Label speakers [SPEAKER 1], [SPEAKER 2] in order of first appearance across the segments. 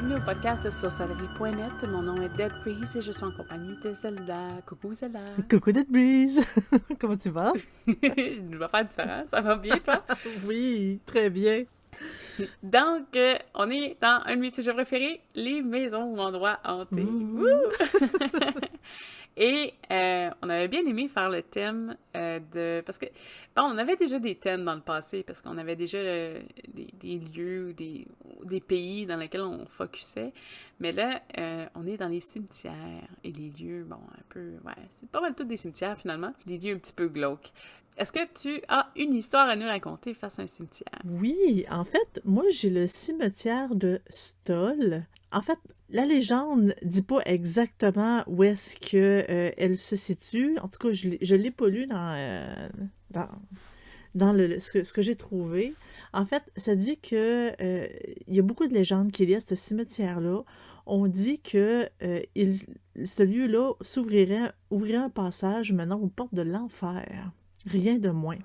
[SPEAKER 1] Bienvenue au podcast de sorcellerie.net. Mon nom est Dead Breeze et je suis en compagnie de Zelda. Coucou Zelda.
[SPEAKER 2] Coucou Dead Breeze. Comment tu vas?
[SPEAKER 1] je vais faire différent. Ça va bien, toi?
[SPEAKER 2] oui, très bien.
[SPEAKER 1] Donc, euh, on est dans un de mes sujets préférés, les maisons ou endroits hantés. Et euh, on avait bien aimé faire le thème euh, de... Parce que, bon, on avait déjà des thèmes dans le passé, parce qu'on avait déjà des, lieux ou des, des, pays dans lesquels on focusait. Mais là, on est dans les cimetières et les lieux, bon, un peu... Ouais, c'est pas mal tout des cimetières, finalement. Des lieux un petit peu glauques. Est-ce que tu as une histoire à nous raconter face à un cimetière?
[SPEAKER 2] Oui, en fait, moi j'ai le cimetière de Stoll. En fait, la légende dit pas exactement où est-ce que euh, elle se situe. En tout cas, je l'ai pas lu dans, euh, le, ce que, j'ai trouvé. En fait, ça dit que euh, il y a beaucoup de légendes qui liées à ce cimetière-là. On dit que ce lieu-là s'ouvrirait, ouvrirait un passage menant aux portes de l'enfer rien de moins.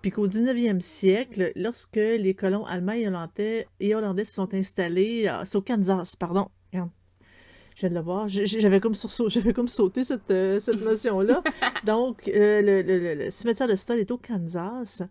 [SPEAKER 2] Puis qu'au 19e siècle, lorsque les colons allemands et hollandais, se sont installés, euh, au Kansas, pardon, je viens de le voir, j'avais comme, comme sauté cette, euh, cette notion-là. Donc, euh, le, cimetière de Stoll est au Kansas.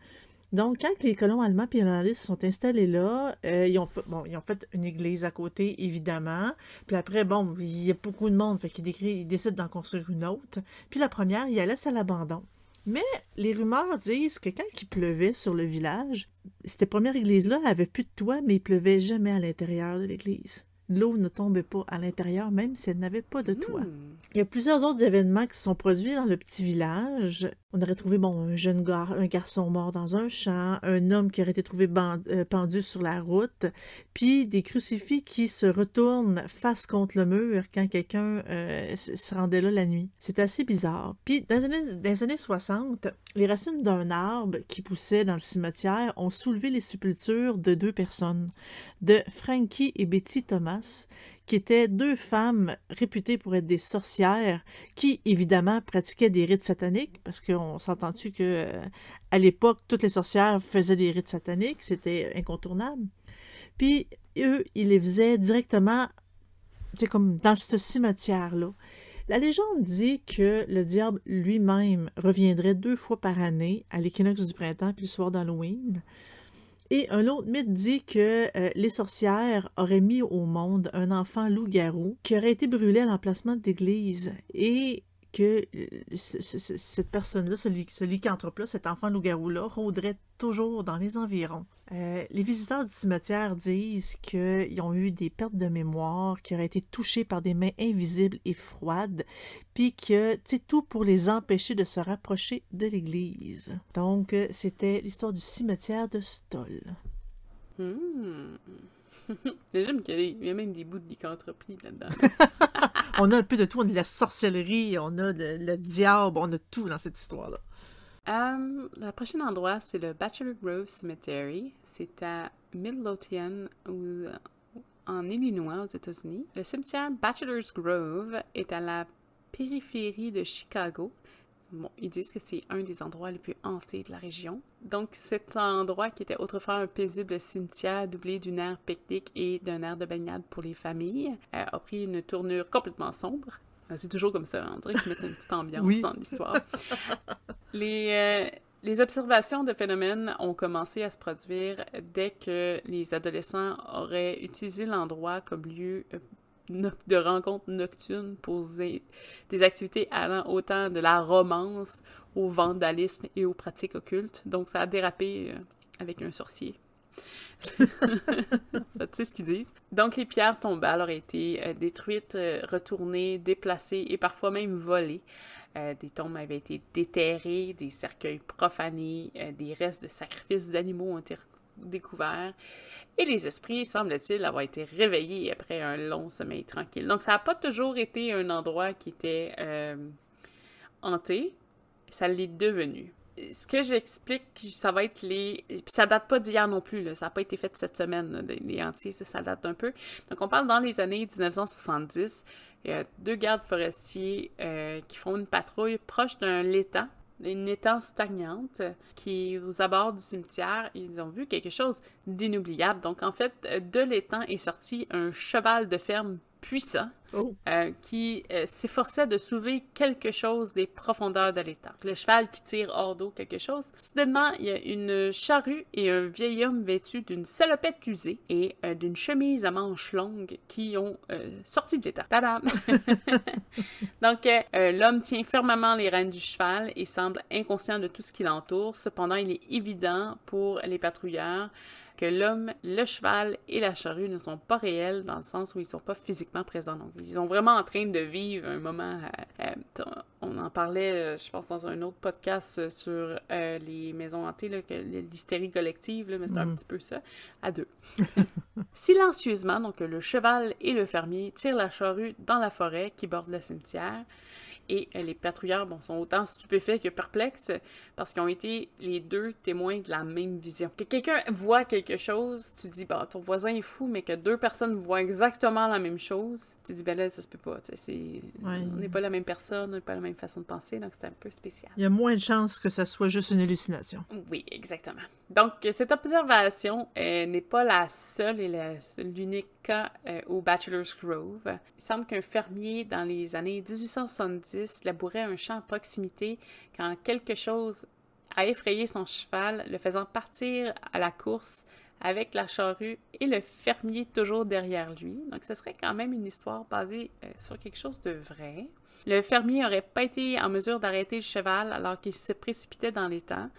[SPEAKER 2] Donc, quand les colons allemands et hollandais se sont installés là, ils, ont fait, bon, ils ont fait une église à côté, évidemment. Puis après, bon, il y a beaucoup de monde, fait qu'ils ils décident d'en construire une autre. Puis la première, il la laisse à l'abandon. Mais les rumeurs disent que quand il pleuvait sur le village, cette première église-là avait plus de toit, mais il pleuvait jamais à l'intérieur de l'église l'eau ne tombait pas à l'intérieur, même si elle n'avait pas de toit. Hmm. Il y a plusieurs autres événements qui se sont produits dans le petit village. On aurait trouvé bon, un jeune gar un garçon mort dans un champ, un homme qui aurait été trouvé euh, pendu sur la route, puis des crucifix qui se retournent face contre le mur quand quelqu'un euh, se rendait là la nuit. C'est assez bizarre. Puis dans les années, dans les années 60, les racines d'un arbre qui poussait dans le cimetière ont soulevé les sépultures de deux personnes, de Frankie et Betty Thomas, qui étaient deux femmes réputées pour être des sorcières, qui évidemment pratiquaient des rites sataniques, parce qu'on s'entend-tu que euh, à l'époque, toutes les sorcières faisaient des rites sataniques, c'était incontournable. Puis eux, ils les faisaient directement, c'est comme dans ce cimetière-là. La légende dit que le diable lui-même reviendrait deux fois par année à l'équinoxe du printemps puis le soir d'Halloween. Et un autre mythe dit que euh, les sorcières auraient mis au monde un enfant loup-garou qui aurait été brûlé à l'emplacement d'église et que euh, cette personne-là, ce, ce lycanthrope-là, cet enfant loup-garou-là, rôderait toujours dans les environs. Euh, les visiteurs du cimetière disent qu'ils ont eu des pertes de mémoire, qui auraient été touchés par des mains invisibles et froides, puis que c'est tout pour les empêcher de se rapprocher de l'église. Donc, euh, c'était l'histoire du cimetière de Stoll.
[SPEAKER 1] Hmm. J'aime qu'il y, a même des bouts de lycanthropie là-dedans.
[SPEAKER 2] on a un peu de tout, on a de la sorcellerie, on a le diable, on a tout dans cette histoire-là.
[SPEAKER 1] Um, le prochain endroit, c'est le Bachelor Grove Cemetery. C'est à Midlothian, en Illinois, aux États-Unis. Le cimetière Bachelor's Grove est à la périphérie de Chicago. Bon, ils disent que c'est un des endroits les plus hantés de la région. Donc, cet endroit qui était autrefois un paisible cimetière doublé d'une aire pique-nique et d'un air de baignade pour les familles, euh, a pris une tournure complètement sombre. Euh, c'est toujours comme ça, on dirait qu'ils mettent une petite ambiance dans l'histoire. Les, euh, les observations de phénomènes ont commencé à se produire dès que les adolescents auraient utilisé l'endroit comme lieu de rencontres nocturnes pour des, activités allant autant de la romance au vandalisme et aux pratiques occultes. Donc, ça a dérapé euh, avec un sorcier. tu sais ce qu'ils disent. Donc, les pierres tombales auraient été euh, détruites, euh, retournées, déplacées et parfois même volées. des tombes avaient été déterrées, des cercueils profanés, des restes de sacrifices d'animaux ont été découvert. Et les esprits, semble-t-il, avoir été réveillés après un long sommeil tranquille. Donc, ça n'a pas toujours été un endroit qui était euh, hanté. Ça l'est devenu. Ce que j'explique, ça va être les... Puis ça date pas d'hier non plus, là. ça n'a pas été fait cette semaine, les entiers, ça, date un peu. Donc on parle dans les années 1970, il y a deux gardes forestiers euh, qui font une patrouille proche d'un l'étang une étang stagnante qui est aux abords du cimetière. Ils ont vu quelque chose d'inoubliable. Donc, en fait, de l'étang est sorti un cheval de ferme puissant
[SPEAKER 2] Oh.
[SPEAKER 1] euh, qui euh, s'efforçait de soulever quelque chose des profondeurs de l'étang. Le cheval qui tire hors d'eau quelque chose. Soudainement, il y a une charrue et un vieil homme vêtu d'une salopette usée et euh, d'une chemise à manches longues qui ont sorti de l'étang. Tadam! Donc, l'homme tient fermement les rênes du cheval et semble inconscient de tout ce qui l'entoure. Cependant, il est évident pour les patrouilleurs que l'homme, le cheval et la charrue ne sont pas réels dans le sens où ils sont pas physiquement présents. Donc, ils sont vraiment en train de vivre un moment. euh, euh, on en parlait, euh, je pense, dans un autre podcast sur euh, les maisons hantées, l'hystérie collective, là, mais c'est un
[SPEAKER 2] Mhm.
[SPEAKER 1] petit peu ça, à deux. Silencieusement, donc le cheval et le fermier tirent la charrue dans la forêt qui borde le cimetière. Et les patrouilleurs bon, sont autant stupéfaits que perplexes parce qu'ils ont été les deux témoins de la même vision. Que quelqu'un voit quelque chose, tu dis, bah, ton voisin est fou, mais que deux personnes voient exactement la même chose, tu dis, ben là, ça se peut pas. c'est-
[SPEAKER 2] Ouais.
[SPEAKER 1] On n'est pas la même personne, on n'est pas la même façon de penser, donc c'est un peu spécial.
[SPEAKER 2] Il y a moins de chances que ça soit juste une hallucination.
[SPEAKER 1] Oui, exactement. Donc, cette observation euh, n'est pas la seule et la- l'unique cas euh, au Bachelor's Grove. Il semble qu'un fermier, dans les années 1870, labourait un champ à proximité quand quelque chose a effrayé son cheval, le faisant partir à la course avec la charrue et le fermier toujours derrière lui. Donc, ce serait quand même une histoire basée euh, sur quelque chose de vrai. Le fermier n'aurait pas été en mesure d'arrêter le cheval alors qu'il se précipitait dans l'étang.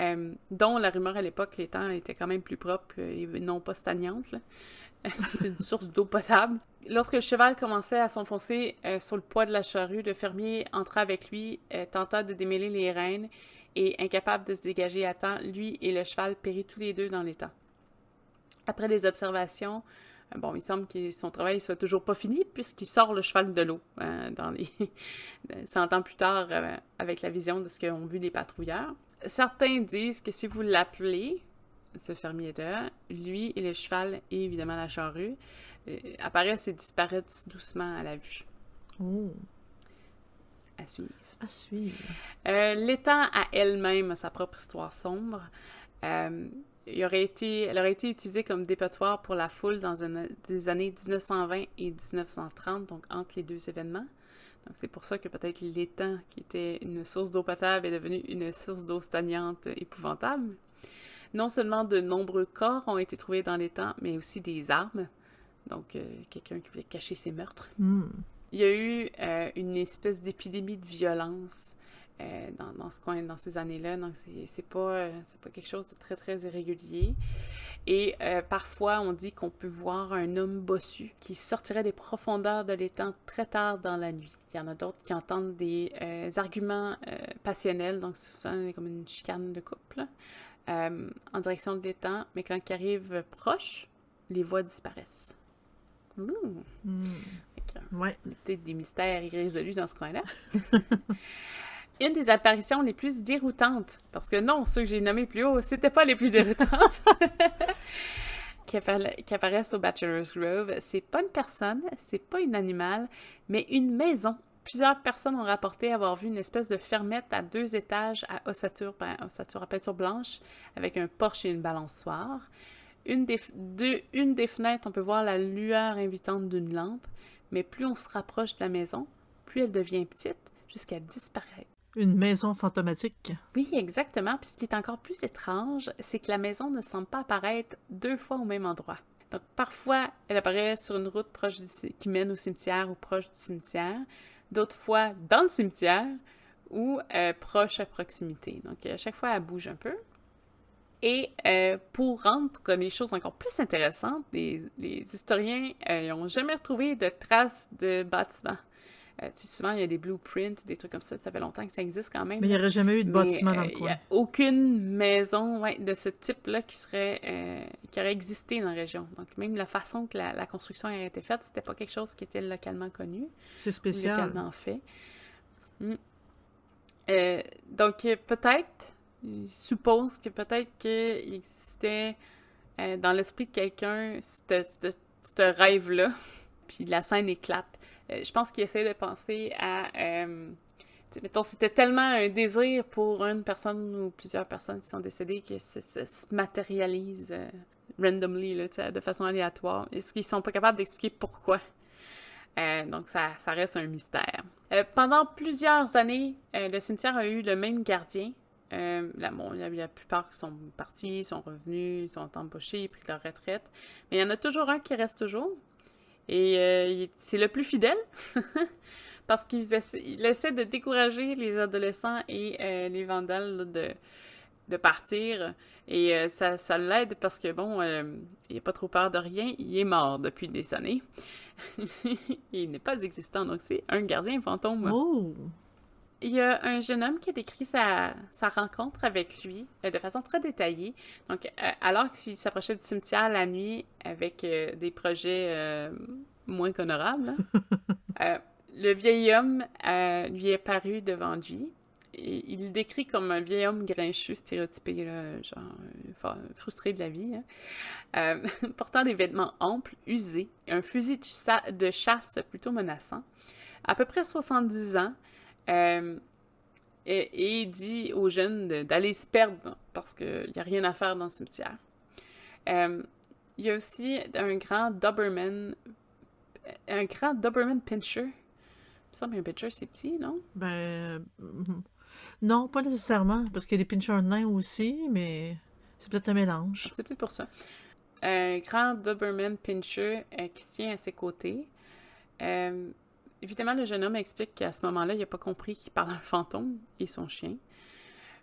[SPEAKER 1] Euh, dont la rumeur à l'époque, temps étaient quand même plus propres euh, et non pas stagnantes. là. C'est une source d'eau potable. Lorsque le cheval commençait à s'enfoncer euh, sur le poids de la charrue, le fermier entra avec lui, euh, tenta de démêler les rênes et, incapable de se dégager à temps, lui et le cheval périt tous les deux dans l'étang. Après des observations, euh, bon, il semble que son travail soit toujours pas fini puisqu'il sort le cheval de l'eau euh, dans les 100 ans plus tard euh, avec la vision de ce qu'ont vu les patrouilleurs. Certains disent que si vous l'appelez, ce fermier-là, lui et le cheval et évidemment la charrue euh, apparaissent et disparaissent doucement à la vue. À suivre.
[SPEAKER 2] À suivre.
[SPEAKER 1] Euh, L'étang à elle-même a sa propre histoire sombre. Euh, il aurait été, elle aurait été utilisée comme dépotoir pour la foule dans une- des années 1920 et 1930, donc entre les deux événements. Donc c'est pour ça que peut-être l'étang, qui était une source d'eau potable, est devenu une source d'eau stagnante épouvantable. Non seulement de nombreux corps ont été trouvés dans l'étang, mais aussi des armes. Donc euh, quelqu'un qui voulait cacher ses meurtres.
[SPEAKER 2] Hmm.
[SPEAKER 1] Il y a eu euh, une espèce d'épidémie de violence euh, dans, dans ce coin, dans ces années-là. Donc, c'est pas, euh, c'est pas quelque chose de très, très irrégulier. Et euh, parfois, on dit qu'on peut voir un homme bossu qui sortirait des profondeurs de l'étang très tard dans la nuit. Il y en a d'autres qui entendent des euh, arguments euh, passionnels, donc souvent comme une chicane de couple, euh, en direction de l'étang, mais quand ils arrivent proche, les voix disparaissent. Ouh!
[SPEAKER 2] Ouais.
[SPEAKER 1] il y a peut-être des mystères irrésolus dans ce coin-là. Une des apparitions les plus déroutantes, parce que non, ceux que j'ai nommés plus haut, c'était pas les plus déroutantes, qui, appara- qui apparaissent au Bachelor's Grove, c'est pas une personne, c'est pas un animal, mais une maison. Plusieurs personnes ont rapporté avoir vu une espèce de fermette à deux étages à ossature, ben, ossature à peinture blanche, avec un porche et une balançoire. Une des, f- deux- une des fenêtres, on peut voir la lueur invitante d'une lampe, mais plus on se rapproche de la maison, plus elle devient petite, jusqu'à disparaître.
[SPEAKER 2] Une maison fantomatique.
[SPEAKER 1] Oui, exactement. Puis ce qui est encore plus étrange, c'est que la maison ne semble pas apparaître deux fois au même endroit. Donc parfois, elle apparaît sur une route proche du, qui mène au cimetière ou proche du cimetière, d'autres fois dans le cimetière ou euh, proche à proximité. Donc à chaque fois, elle bouge un peu. Et euh, pour rendre les choses encore plus intéressantes, les, les historiens n'ont jamais retrouvé de traces de bâtiments. Euh, souvent, il y a des blueprints, des trucs comme ça. Ça fait longtemps que ça existe quand même.
[SPEAKER 2] Mais il n'y aurait jamais eu de bâtiment dans
[SPEAKER 1] euh,
[SPEAKER 2] le
[SPEAKER 1] Il
[SPEAKER 2] coin.
[SPEAKER 1] n'y a aucune maison ouais, de ce type-là qui serait euh, qui aurait existé dans la région. Donc, même la façon que la, la construction a été faite, c'était pas quelque chose qui était localement connu,
[SPEAKER 2] C'est spécial.
[SPEAKER 1] localement fait. Mm. Euh, donc, euh, peut-être, suppose que peut-être qu'il existait euh, dans l'esprit de quelqu'un ce rêve-là, puis la scène éclate. Euh, je pense qu'il essaie de penser à euh, mettons, c'était tellement un désir pour une personne ou plusieurs personnes qui sont décédées que ça, se matérialise euh, randomly, là, de façon aléatoire. Est-ce qu'ils sont pas capables d'expliquer pourquoi? Donc, ça, reste un mystère. Pendant plusieurs années, le cimetière a eu le même gardien. La, bon, la, plupart qui sont partis, sont revenus, sont embauchés, pris leur retraite. Mais il y en a toujours un qui reste toujours. Et c'est le plus fidèle. parce qu'il essaie, de décourager les adolescents et euh, les vandales de, de partir. Et euh, ça, ça l'aide parce que, bon, euh, il n'a pas trop peur de rien. Il est mort depuis des années. il n'est pas existant, donc c'est un gardien fantôme.
[SPEAKER 2] Oh!
[SPEAKER 1] Il y a un jeune homme qui a décrit sa, sa rencontre avec lui de façon très détaillée. Donc, alors qu'il s'approchait du cimetière la nuit avec des projets moins qu'honorables, le vieil homme euh, lui est paru devant lui. Et il le décrit comme un vieil homme grincheux, stéréotypé, genre euh, frustré de la vie, hein. euh, portant des vêtements amples, usés, un fusil de, chasse plutôt menaçant, à peu près 70 ans, et, il dit aux jeunes d'aller se perdre parce qu'il n'y a rien à faire dans le cimetière. il y a aussi un grand Doberman, un grand Doberman Pinscher me semble qu'un pitcher, c'est petit, non?
[SPEAKER 2] Ben. Mhm. non, pas nécessairement, parce qu'il y a des pinchers nains aussi, mais c'est peut-être un mélange.
[SPEAKER 1] C'est peut-être pour ça. Un grand Doberman Pinscher euh, qui se tient à ses côtés. Euh, évidemment, le jeune homme explique qu'à ce moment-là, il n'a pas compris qu'il parle d'un fantôme et son chien.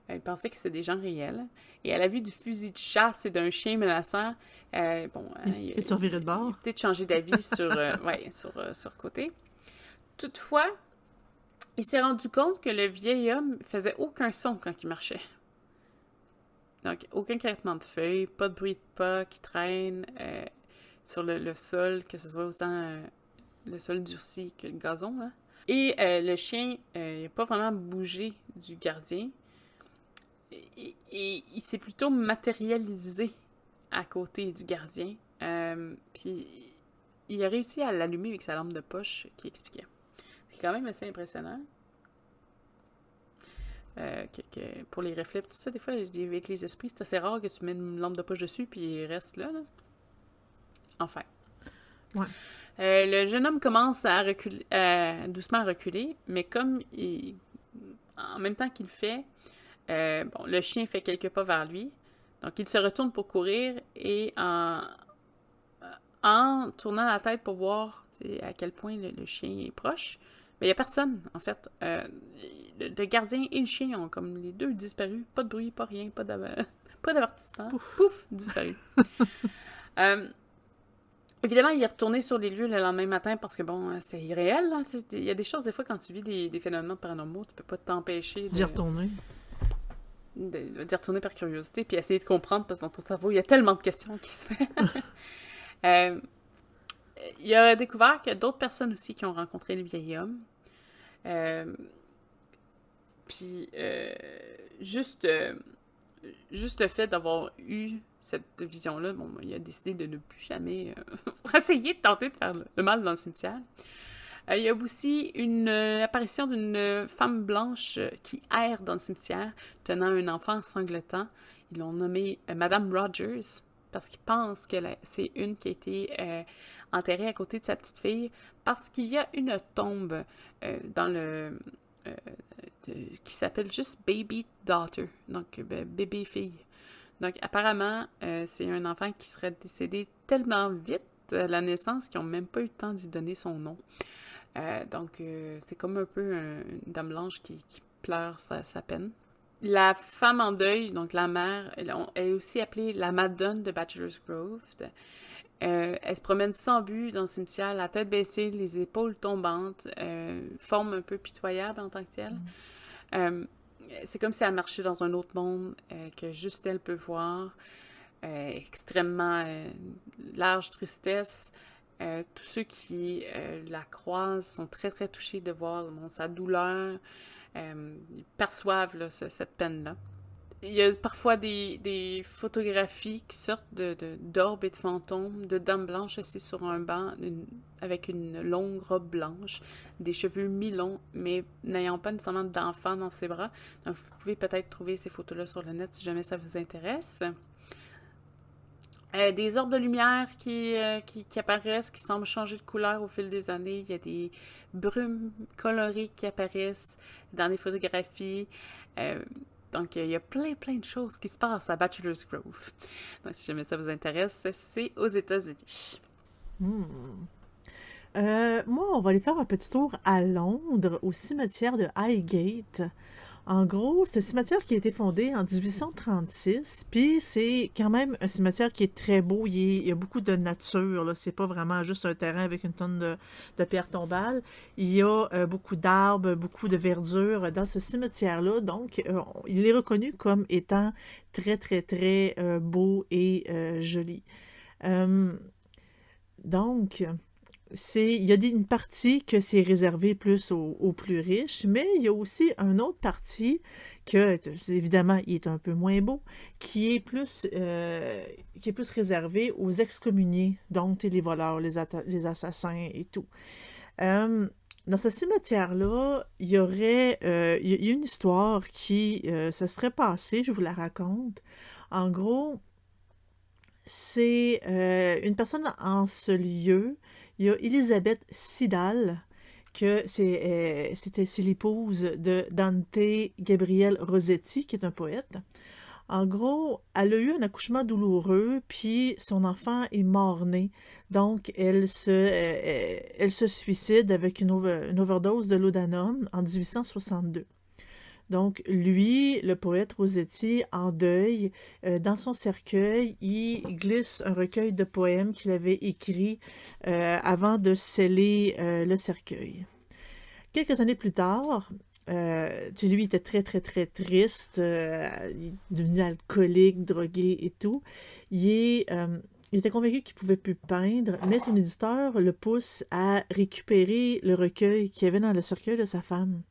[SPEAKER 1] Euh, il pensait que c'était des gens réels. Et à la vue du fusil de chasse et d'un chien menaçant, bon,
[SPEAKER 2] il, peut-être de bord.
[SPEAKER 1] peut-être changé d'avis sur, ouais, sur, sur côté. Toutefois, il s'est rendu compte que le vieil homme faisait aucun son quand il marchait. Donc, aucun craquement de feuilles, pas de bruit de pas qui traîne euh, sur le, sol, que ce soit autant euh, le sol durci que le gazon. Et euh, le chien n'a pas vraiment bougé du gardien. Et, il s'est plutôt matérialisé à côté du gardien. puis il a réussi à l'allumer avec sa lampe de poche qui expliquait quand même assez impressionnant. Euh, que, pour les reflets, tout ça, des fois, avec les esprits, c'est assez rare que tu mets une lampe de poche dessus puis il reste là. Enfin.
[SPEAKER 2] Ouais.
[SPEAKER 1] Euh, le jeune homme commence à reculer, doucement à reculer, mais comme il, en même temps qu'il le fait, euh, bon, le chien fait quelques pas vers lui. Donc, il se retourne pour courir et en, en tournant la tête pour voir à quel point le chien est proche, mais il n'y a personne, en fait. Euh, le, gardien et le chien ont comme les deux disparu. Pas de bruit, pas rien, pas d'avertissement. Pouf. Pouf, disparu. Euh, évidemment, il est retourné sur les lieux le lendemain matin parce que, bon, c'était irréel. Il y a des choses, des fois, quand tu vis des, phénomènes paranormaux, tu peux pas t'empêcher
[SPEAKER 2] d'y retourner.
[SPEAKER 1] D'y retourner par curiosité, puis essayer de comprendre, parce que dans ton cerveau, il y a tellement de questions qui se font. euh, il a découvert qu'il y a d'autres personnes aussi qui ont rencontré le vieil homme. Euh, puis, euh, juste, euh, juste le fait d'avoir eu cette vision-là, bon, il a décidé de ne plus jamais essayer de tenter de faire le, mal dans le cimetière. il y a aussi une apparition d'une femme blanche qui erre dans le cimetière, tenant un enfant sanglotant. Ils l'ont nommée Madame Rogers parce qu'ils pensent que c'est une qui a été enterré à côté de sa petite fille parce qu'il y a une tombe euh, dans le euh, qui s'appelle juste Baby Daughter, donc ben, bébé fille. Donc apparemment, euh, c'est un enfant qui serait décédé tellement vite à la naissance qu'ils n'ont même pas eu le temps lui donner son nom. donc c'est comme un peu une dame blanche qui, pleure sa, peine. La femme en deuil, donc la mère, elle, est aussi appelée la Madone de Bachelor's Grove. Euh, elle se promène sans but dans le cimetière, la tête baissée, les épaules tombantes, euh, forme un peu pitoyable en tant que telle. Mm. Euh, c'est comme si elle marchait dans un autre monde que juste elle peut voir. extrêmement large tristesse. tous ceux qui la croisent sont très très touchés de voir sa douleur. ils perçoivent cette peine-là. Il y a parfois des, photographies qui sortent de, d'orbes et de fantômes, de dames blanches assises sur un banc avec une longue robe blanche, des cheveux mi-longs, mais n'ayant pas nécessairement d'enfants dans ses bras. Donc, vous pouvez peut-être trouver ces photos-là sur le net si jamais ça vous intéresse. Euh, des orbes de lumière euh, qui, qui, apparaissent, qui semblent changer de couleur au fil des années. Il y a des brumes colorées qui apparaissent dans les photographies. Euh, donc, il y a plein, plein de choses qui se passent à Bachelor's Grove. Donc, si jamais ça vous intéresse, c'est aux États-Unis.
[SPEAKER 2] Hmm. moi, on va aller faire un petit tour à Londres, au cimetière de Highgate. En gros, c'est un cimetière qui a été fondé en 1836, puis c'est quand même un cimetière qui est très beau. Il, y a beaucoup de nature. C'est pas vraiment juste un terrain avec une tonne de, pierres tombales. Il y a euh, beaucoup d'arbres, beaucoup de verdure dans ce cimetière-là. Donc, euh, il est reconnu comme étant très, très, très euh, beau et joli. donc, il y a une partie que c'est réservé plus aux, plus riches, mais il y a aussi une autre partie que, évidemment, il est un peu moins beau, qui est plus, euh, qui est plus réservé aux excommuniés, donc les voleurs, les, les assassins et tout. Euh, dans ce cimetière-là, il y aurait euh, il y a une histoire qui se serait passée, je vous la raconte. En gros, c'est une personne en ce lieu il y a Elisabeth Sidal, que euh, c'était l'épouse de Dante Gabriel Rossetti, qui est un poète. En gros, elle a eu un accouchement douloureux, puis son enfant est mort-né. Donc, elle se, euh, euh, suicide avec une, une overdose de laudanum en 1862. Donc, lui, le poète Rossetti, en deuil, euh, dans son cercueil, il glisse un recueil de poèmes qu'il avait écrit euh, avant de sceller euh, le cercueil. Quelques années plus tard, lui était très, très, très triste, il est devenu alcoolique, drogué et tout. Il, il était convaincu qu'il pouvait plus peindre, mais son éditeur le pousse à récupérer le recueil qu'il y avait dans le cercueil de sa femme.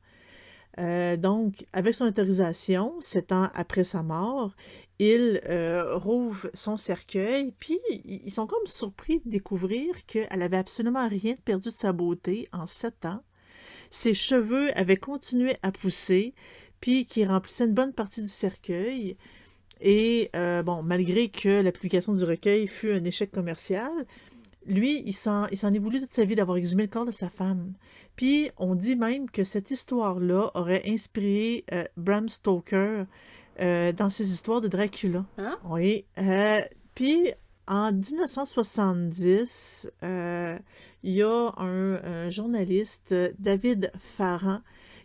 [SPEAKER 2] Euh, donc, avec son autorisation, sept ans après sa mort, il euh, rouvre son cercueil, puis ils sont comme surpris de découvrir qu'elle avait absolument rien perdu de sa beauté en sept ans. Ses cheveux avaient continué à pousser, puis qui remplissaient une bonne partie du cercueil. Et euh, bon, malgré que la publication du recueil fut un échec commercial, lui, il s'en est voulu toute sa vie d'avoir exhumé le corps de sa femme. Puis on dit même que cette histoire-là aurait inspiré euh, Bram Stoker euh, dans ses histoires de Dracula.
[SPEAKER 1] Hein?
[SPEAKER 2] Oui. Euh, puis en 1970, il y a un, journaliste, David Farran,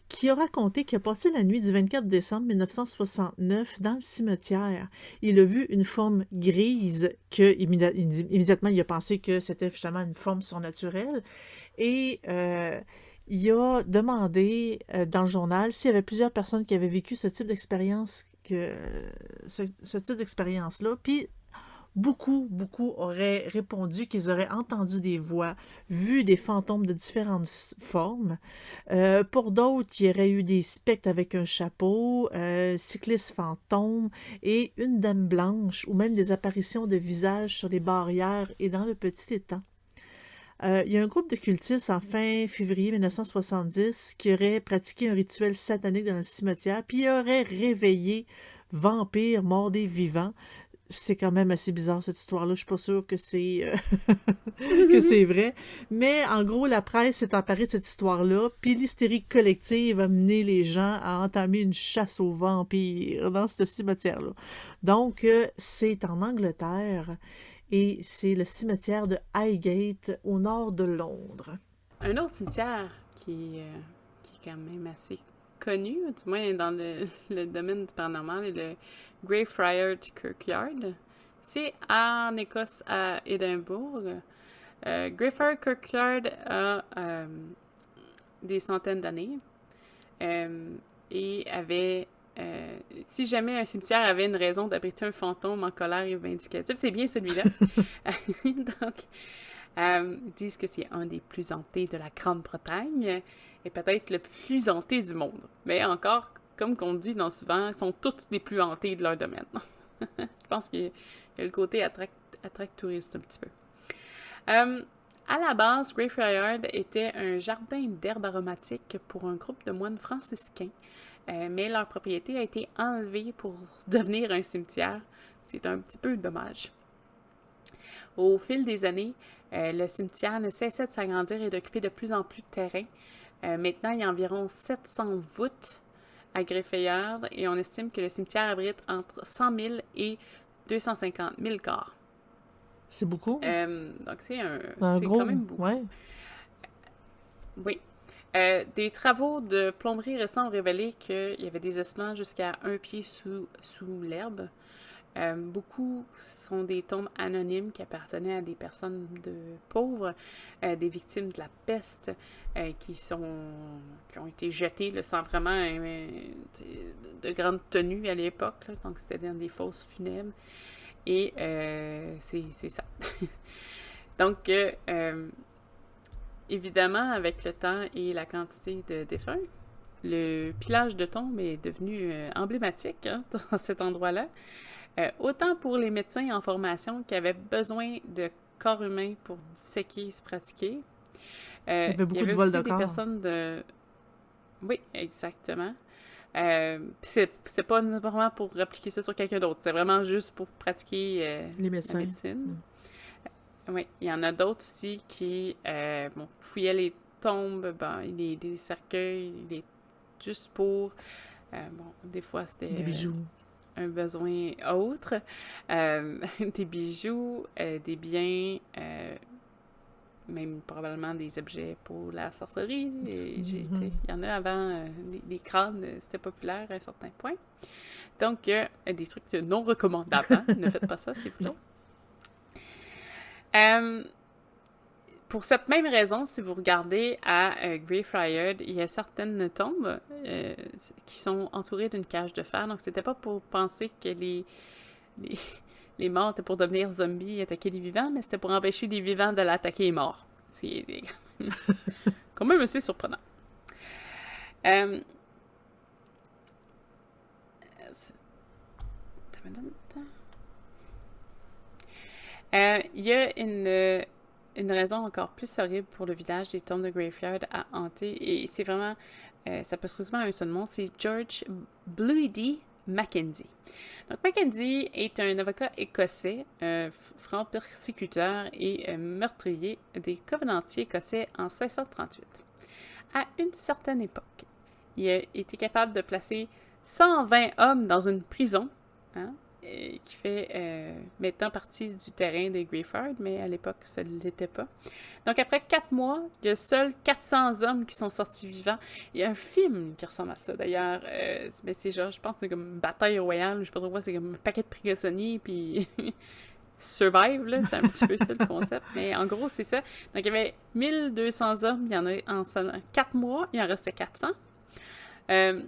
[SPEAKER 2] qui a raconté qu'il a passé la nuit du 24 décembre 1969 dans le cimetière. Il a vu une forme grise que immédiatement il a pensé que c'était justement une forme surnaturelle. Et euh, il a demandé euh, dans le journal s'il y avait plusieurs personnes qui avaient vécu ce type d'expérience, que ce, type d'expérience-là. Puis beaucoup, beaucoup auraient répondu qu'ils auraient entendu des voix, vu des fantômes de différentes formes. Euh, pour d'autres, il y aurait eu des spectres avec un chapeau, euh, cyclistes fantômes et une dame blanche, ou même des apparitions de visages sur les barrières et dans le petit étang. Euh, il y a un groupe de cultistes en fin février 1970 qui aurait pratiqué un rituel satanique dans le cimetière, puis aurait réveillé vampires morts des vivants. C'est quand même assez bizarre cette histoire-là. Je suis pas sûre que c'est euh, que c'est vrai. Mais en gros, la presse s'est emparée de cette histoire-là, puis l'hystérie collective a mené les gens à entamer une chasse aux vampires dans ce cimetière-là. Donc, euh, c'est en Angleterre et c'est le cimetière de Highgate au nord de Londres.
[SPEAKER 1] Un autre cimetière qui, euh, qui est quand même assez connu, du moins dans le, le domaine du paranormal, est le Greyfriars Kirkyard. C'est en Écosse, à Édimbourg. Euh, Greyfriars Kirkyard a euh, des centaines d'années euh, et avait euh, si jamais un cimetière avait une raison d'abriter un fantôme en colère et vindicatif, c'est bien celui-là. Donc, euh, ils disent que c'est un des plus hantés de la Grande-Bretagne et peut-être le plus hanté du monde. Mais encore, comme qu'on dit dans souvent, sont toutes les plus hantées de leur domaine. Je pense qu'il y, a le côté attract touriste un petit peu. Euh, à la base, Greyfriars était un jardin d'herbes aromatiques pour un groupe de moines franciscains, euh, mais leur propriété a été enlevée pour devenir un cimetière. C'est un petit peu dommage. Au fil des années, euh, le cimetière ne cessait de s'agrandir et d'occuper de plus en plus de terrain. Euh, maintenant, il y a environ 700 voûtes à Greyfriars et on estime que le cimetière abrite entre 100 000 et 250 000 corps.
[SPEAKER 2] C'est beaucoup?
[SPEAKER 1] Euh, donc, c'est un,
[SPEAKER 2] gros.
[SPEAKER 1] quand même beaucoup.
[SPEAKER 2] Ouais.
[SPEAKER 1] Oui. Euh, des travaux de plomberie récents ont révélé qu'il y avait des ossements jusqu'à un pied sous, sous l'herbe. Euh, beaucoup sont des tombes anonymes qui appartenaient à des personnes de pauvres, euh, des victimes de la peste euh, qui sont qui ont été jetées sans vraiment de grande tenue à l'époque. Donc c'était dans des fosses funèbres. Et c'est ça. Donc évidemment, avec le temps et la quantité de défunts, le pilage de tombes est devenu emblématique hein, dans cet endroit-là. Euh, autant pour les médecins en formation qui avaient besoin de corps humains pour disséquer et se pratiquer. Euh,
[SPEAKER 2] Il y avait beaucoup de
[SPEAKER 1] avait
[SPEAKER 2] vols de
[SPEAKER 1] des
[SPEAKER 2] corps.
[SPEAKER 1] personnes de... Oui, exactement. Euh, c'est pas nécessairement pour répliquer ça sur quelqu'un d'autre, c'est vraiment juste pour pratiquer euh,
[SPEAKER 2] Les
[SPEAKER 1] la médecine. Oui, il y en a d'autres aussi qui bon, fouillaient les tombes, ben, des, des cercueils, juste pour. bon, des fois, c'était
[SPEAKER 2] Des bijoux.
[SPEAKER 1] Un besoin autre. Euh, des bijoux, euh, des biens, euh, même probablement des objets pour la sorcellerie.
[SPEAKER 2] Mhm.
[SPEAKER 1] Il y en a avant, des, des crânes, c'était populaire à un certain point. Donc, des trucs non recommandables. hein. ne faites pas ça, s'il vous pour cette même raison, si vous regardez à euh, Greyfriars, il y a certaines tombes euh, qui sont entourées d'une cage de fer. Donc, c'était pas pour penser que les, les, morts étaient pour devenir zombies et attaquer les vivants, mais c'était pour empêcher les vivants de l'attaquer les morts. C'est quand même assez surprenant. Euh. Euh, Il y a une, une raison encore plus horrible pour le village des tombes de Graveyard à hanter, et c'est vraiment, euh, ça peut se résumer à un seul mot, c'est George Bluedy Mackenzie. Donc Mackenzie est un avocat écossais, franc persécuteur et meurtrier des Covenantiers écossais en 1638. À une certaine époque, il a été capable de placer 120 hommes dans une prison, hein, qui fait euh, maintenant partie du terrain des Greyford, mais à l'époque, ça ne l'était pas. Donc, après quatre mois, il y a seuls 400 hommes qui sont sortis vivants. Il y a un film qui ressemble à ça, d'ailleurs. Euh, mais c'est genre, je pense que c'est comme Bataille Royale, je sais pas trop quoi, c'est comme un paquet de prisonniers, puis Survive, là, c'est un petit peu ça le concept. Mais en gros, c'est ça. Donc, il y avait 1200 hommes, il y en a en 4 mois, il en restait 400. Euh,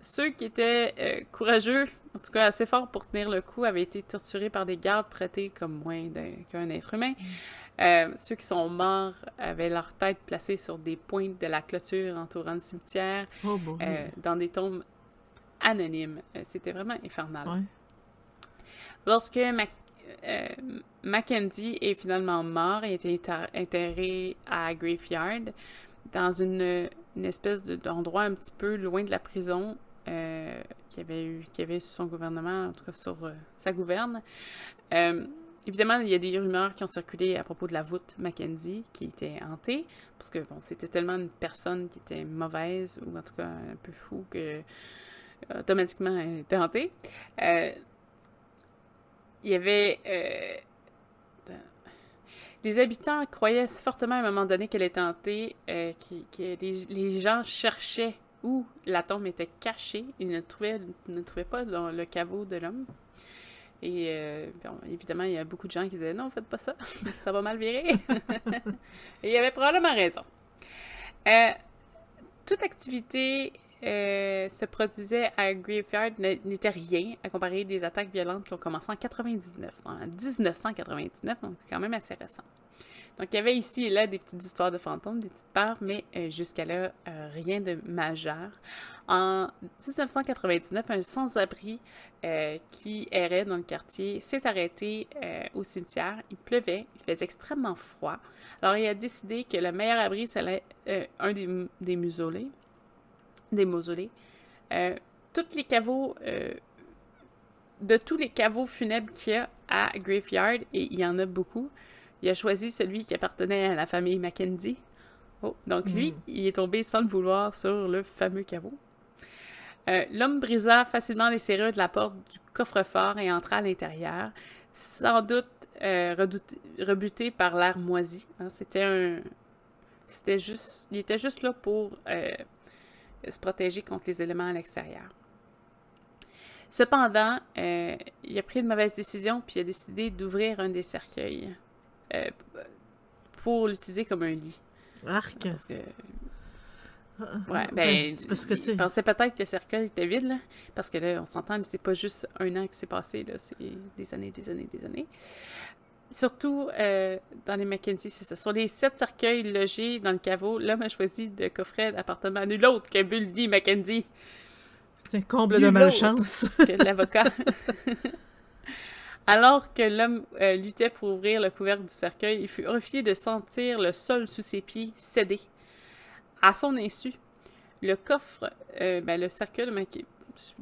[SPEAKER 1] ceux qui étaient euh, courageux, en tout cas assez forts pour tenir le coup, avaient été torturés par des gardes traités comme moins qu'un être humain. Euh, ceux qui sont morts avaient leur tête placée sur des pointes de la clôture entourant le cimetière,
[SPEAKER 2] Oh bon.
[SPEAKER 1] euh, dans des tombes anonymes. C'était vraiment infernal.
[SPEAKER 2] Ouais.
[SPEAKER 1] Lorsque Mac- euh, Mackenzie est finalement mort et a été enterré à Graveyard, dans une, une espèce de- d'endroit un petit peu loin de la prison euh, qu'il avait eu, qu'il avait sous son gouvernement, en tout cas sur euh, sa gouverne. Euh, évidemment, il y a des rumeurs qui ont circulé à propos de la voûte Mackenzie qui était hantée, parce que bon, c'était tellement une personne qui était mauvaise, ou en tout cas un peu fou, que euh, automatiquement elle était hantée. Il y avait. les habitants croyaient fortement à un moment donné qu'elle était hantée que les gens cherchaient où la tombe était cachée. Ils ne trouvaient, ne pas dans le caveau de l'homme. Et euh, évidemment, il y a beaucoup de gens qui disaient non, faites pas ça, ça va mal virer. Et il y avait probablement raison. Euh, toute activité euh, se produisait à Graveyard n'était rien à comparer des attaques violentes qui ont commencé en 99, en 1999, donc c'est quand même assez récent. Donc il y avait ici et là des petites histoires de fantômes, des petites peurs, mais euh, jusqu'à là, euh, rien de majeur. En 1999, un sans-abri qui errait dans le quartier s'est arrêté au cimetière. Il pleuvait, il faisait extrêmement froid. Alors il a décidé que le meilleur abri, c'était un des, musolés, des mausolées. Euh, tous les caveaux, euh, de tous les caveaux funèbres qu'il y a à Graveyard, et il y en a beaucoup, il a choisi celui qui appartenait à la famille Mackenzie. Oh, donc lui, hmm. il est tombé sans le vouloir sur le fameux caveau. Euh, l'homme brisa facilement les serrures de la porte du coffre-fort et entra à l'intérieur, sans doute rebuté par l'air moisi. Hein. c'était un... C'était juste... Il était juste là pour se protéger contre les éléments à l'extérieur. Cependant, euh, il a pris une mauvaise décision puis il a décidé d'ouvrir un des cercueils euh, pour l'utiliser comme un lit.
[SPEAKER 2] Arc.
[SPEAKER 1] Parce que... Ouais, ben, parce que tu pensais peut-être que le cercueil était vide, là, parce que là, on s'entend, c'est pas juste un an qui s'est passé, là, c'est des années, des années, des années. Surtout euh, dans les Mackenzie, c'est ça. Sur les sept cercueils logés dans le caveau, l'homme a choisi de coffrer d'appartement nul autre que Buldy Mackenzie.
[SPEAKER 2] C'est un comble de malchance.
[SPEAKER 1] que l'avocat. Alors que l'homme euh, luttait pour ouvrir le couvercle du cercueil, il fut horrifié de sentir le sol sous ses pieds céder. À son insu, le coffre, euh, ben, le cercueil de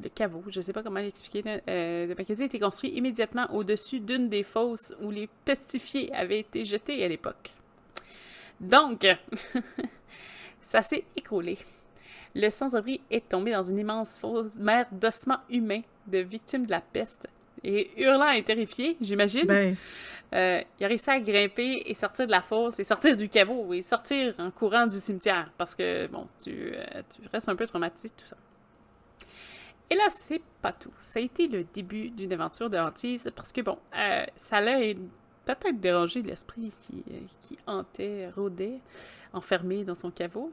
[SPEAKER 1] le caveau, je ne sais pas comment l'expliquer, euh, de Mackenzie été construit immédiatement au-dessus d'une des fosses où les pestifiés avaient été jetés à l'époque. Donc, ça s'est écroulé. Le sans-abri est tombé dans une immense fosse, mer d'ossements humains de victimes de la peste. Et hurlant et terrifié, j'imagine, ben. euh, il a réussi à grimper et sortir de la fosse et sortir du caveau et sortir en courant du cimetière parce que, bon, tu, euh, tu restes un peu traumatisé, tout ça. Et là, c'est pas tout. Ça a été le début d'une aventure de hantise parce que, bon, euh, ça l'a peut-être dérangé l'esprit qui, qui hantait, rôdait, enfermé dans son caveau.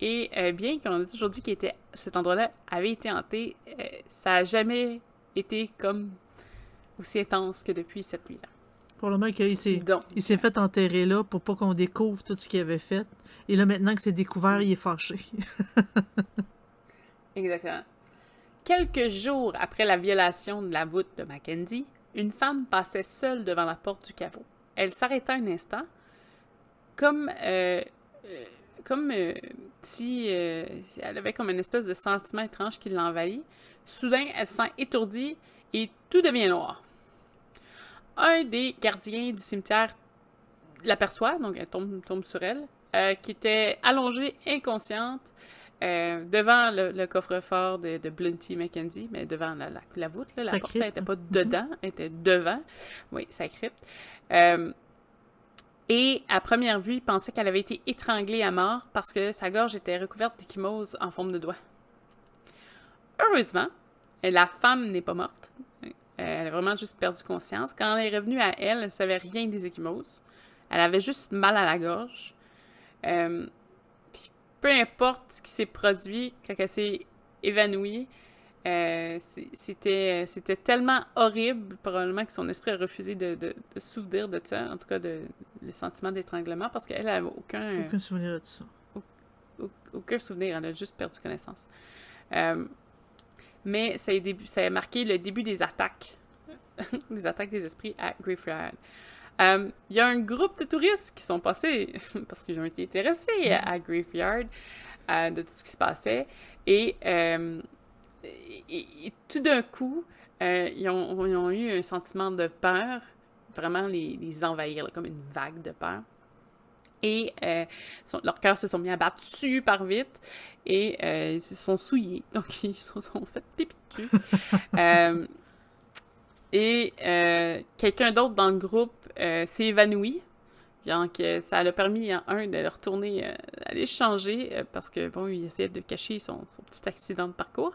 [SPEAKER 1] Et bien qu'on ait toujours dit que cet endroit-là avait été hanté, ça n'a jamais été comme aussi intense que depuis cette nuit-là.
[SPEAKER 2] Pour le moment, il s'est, il s'est fait enterrer là pour pas qu'on découvre tout ce qu'il avait fait. Et là, maintenant que c'est découvert, il est fâché.
[SPEAKER 1] Exactement. Quelques jours après la violation de la voûte de Mackenzie, une femme passait seule devant la porte du caveau. Elle s'arrêta un instant, comme, euh, euh, comme euh, si elle avait comme une espèce de sentiment étrange qui l'envahit. Soudain, elle se sent étourdie et tout devient noir. Un des gardiens du cimetière l'aperçoit, donc elle tombe, tombe sur elle, qui était allongée, inconsciente, euh, devant le, coffre-fort de, de Blunty Mackenzie, mais devant la, la, voûte, là, la porte n'était pas dedans, elle était devant. Oui, sa crypte. Euh, et à première vue, il pensait qu'elle avait été étranglée à mort parce que sa gorge était recouverte d'échymoses en forme de doigt. Heureusement, la femme n'est pas morte. Elle a vraiment juste perdu conscience. Quand elle est revenue à elle, elle ne savait rien des échymoses. Elle avait juste mal à la gorge. Euh, peu importe ce qui s'est produit quand elle s'est évanouie, euh, c'était, c'était tellement horrible, probablement que son esprit a refusé de, de, de souvenir de ça, en tout cas de, le sentiment d'étranglement, parce qu'elle n'avait aucun...
[SPEAKER 2] Aucun souvenir de ça.
[SPEAKER 1] Aucun souvenir, elle a juste perdu connaissance. Euh, mais ça a, début, ça a marqué le début des attaques, des attaques des esprits à Graveyard. Euh, il y a un groupe de touristes qui sont passés, parce qu'ils ont été intéressés mm. à, Graveyard, euh, de tout ce qui se passait. Et, euh, tout d'un coup, ils ont, eu un sentiment de peur, vraiment les, envahir, comme une vague de peur. Et leurs cœurs se sont mis à battre super vite et ils se sont souillés. Donc, ils se sont fait pipi dessus. et quelqu'un d'autre dans le groupe euh, s'est évanoui. Donc, euh, ça a permis à un de retourner, euh, d'aller changer parce que, bon, il essayait de cacher son, petit accident de parcours.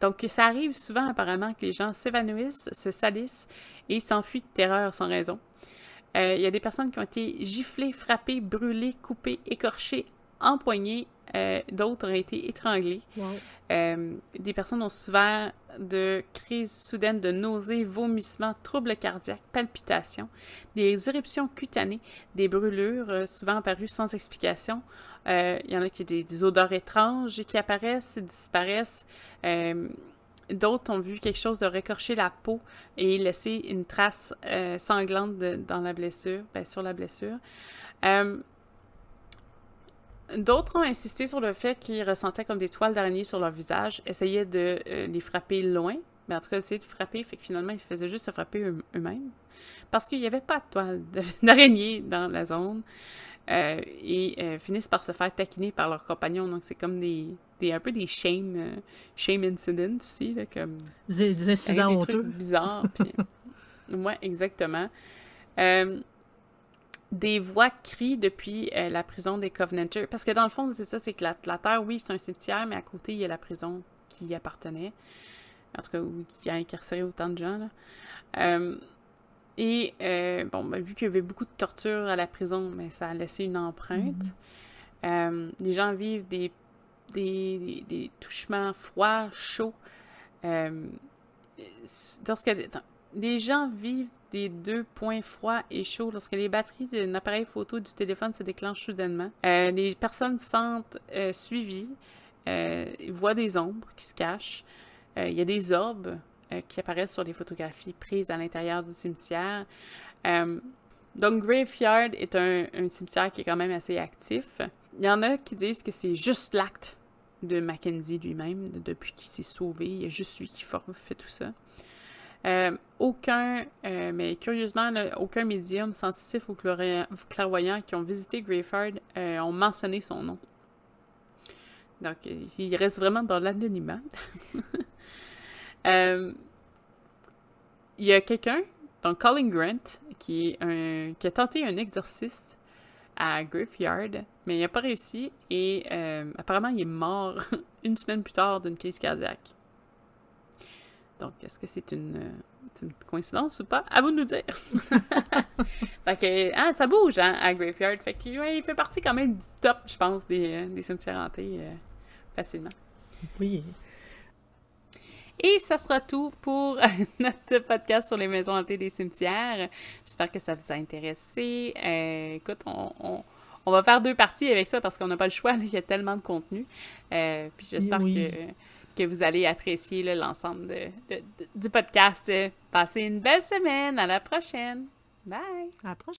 [SPEAKER 1] donc, ça arrive souvent, apparemment, que les gens s'évanouissent, se salissent et s'enfuient de terreur sans raison. Il y a des personnes qui ont été giflées, frappées, brûlées, coupées, écorchées empoignés, euh, d'autres ont été étranglés.
[SPEAKER 2] Wow.
[SPEAKER 1] Euh, des personnes ont souffert de crises soudaines de nausées, vomissements, troubles cardiaques, palpitations, des éruptions cutanées, des brûlures euh, souvent apparues sans explication. Euh, Il y en a qui ont des, des odeurs étranges qui apparaissent et disparaissent. D'autres ont vu quelque chose de récorcher la peau et laisser une trace euh, sanglante dans la blessure, ben, sur la blessure. Euh, D'autres ont insisté sur le fait qu'ils ressentaient comme des toiles d'araignée sur leur visage, essayaient de euh, les frapper loin, mais en tout cas essayaient de frapper, fait que finalement ils faisaient juste se frapper eux- eux-mêmes, parce qu'il n'y avait pas de toile d'araignée dans la zone, et finissent par se faire taquiner par leurs compagnons, donc c'est comme des, des un peu des shame, euh, shame incidents aussi, là, comme
[SPEAKER 2] Des, des incidents
[SPEAKER 1] avec des trucs
[SPEAKER 2] honteux.
[SPEAKER 1] bizarres. Puis... ouais, exactement. Euh, des voix crient depuis euh, la prison des Covenanters. Parce que dans le fond, c'est ça, c'est que la, la Terre, oui, c'est un cimetière, mais à côté, il y a la prison qui y appartenait. En tout cas, où, qui a incarcéré autant de gens. Là. Et, euh, bon, ben, vu qu'il y avait beaucoup de torture à la prison, mais ça a laissé une empreinte. Euh, les gens vivent des, des, touchements froids, chauds. Euh, lorsque les gens vivent des deux points froids et chauds lorsque les batteries d'un appareil photo du téléphone se déclenchent soudainement. Euh, les personnes sentent euh, suivies, voient des ombres qui se cachent. Il y a des orbes qui apparaissent sur les photographies prises à l'intérieur du cimetière. Donc, Graveyard est un cimetière qui est quand même assez actif. Il y en a qui disent que c'est juste l'acte de Mackenzie lui-même, de- depuis qu'il s'est sauvé. Il y a juste lui qui fait tout ça. Euh, aucun, euh, mais curieusement, aucun médium scientifique ou clairvoyant, qui ont visité Graveyard euh, ont mentionné son nom. Donc, il reste vraiment dans l'anonymat. Il y a quelqu'un, donc Colin Grant, qui, est qui a tenté un exercice à Graveyard, mais il n'a pas réussi et euh, apparemment il est mort une semaine plus tard d'une crise cardiaque. Donc, est-ce que c'est une, coïncidence ou pas? À vous de nous dire. fait que, ah, ça bouge hein, à Graveyard. Fait que, ouais, il fait partie quand même du top, je pense, des, euh, des cimetières hantés euh, facilement.
[SPEAKER 2] Oui.
[SPEAKER 1] Et ça sera tout pour notre podcast sur les maisons hantées des cimetières. J'espère que ça vous a intéressé. Euh, écoute, on, on- on va faire deux parties avec ça parce qu'on n'a pas le choix. là, il y a tellement de contenu. Euh, puis j'espère
[SPEAKER 2] Oui.
[SPEAKER 1] que, que vous allez apprécier l'ensemble de- de- de- du podcast. Passez une belle semaine. À la prochaine. Bye!
[SPEAKER 2] À la prochaine.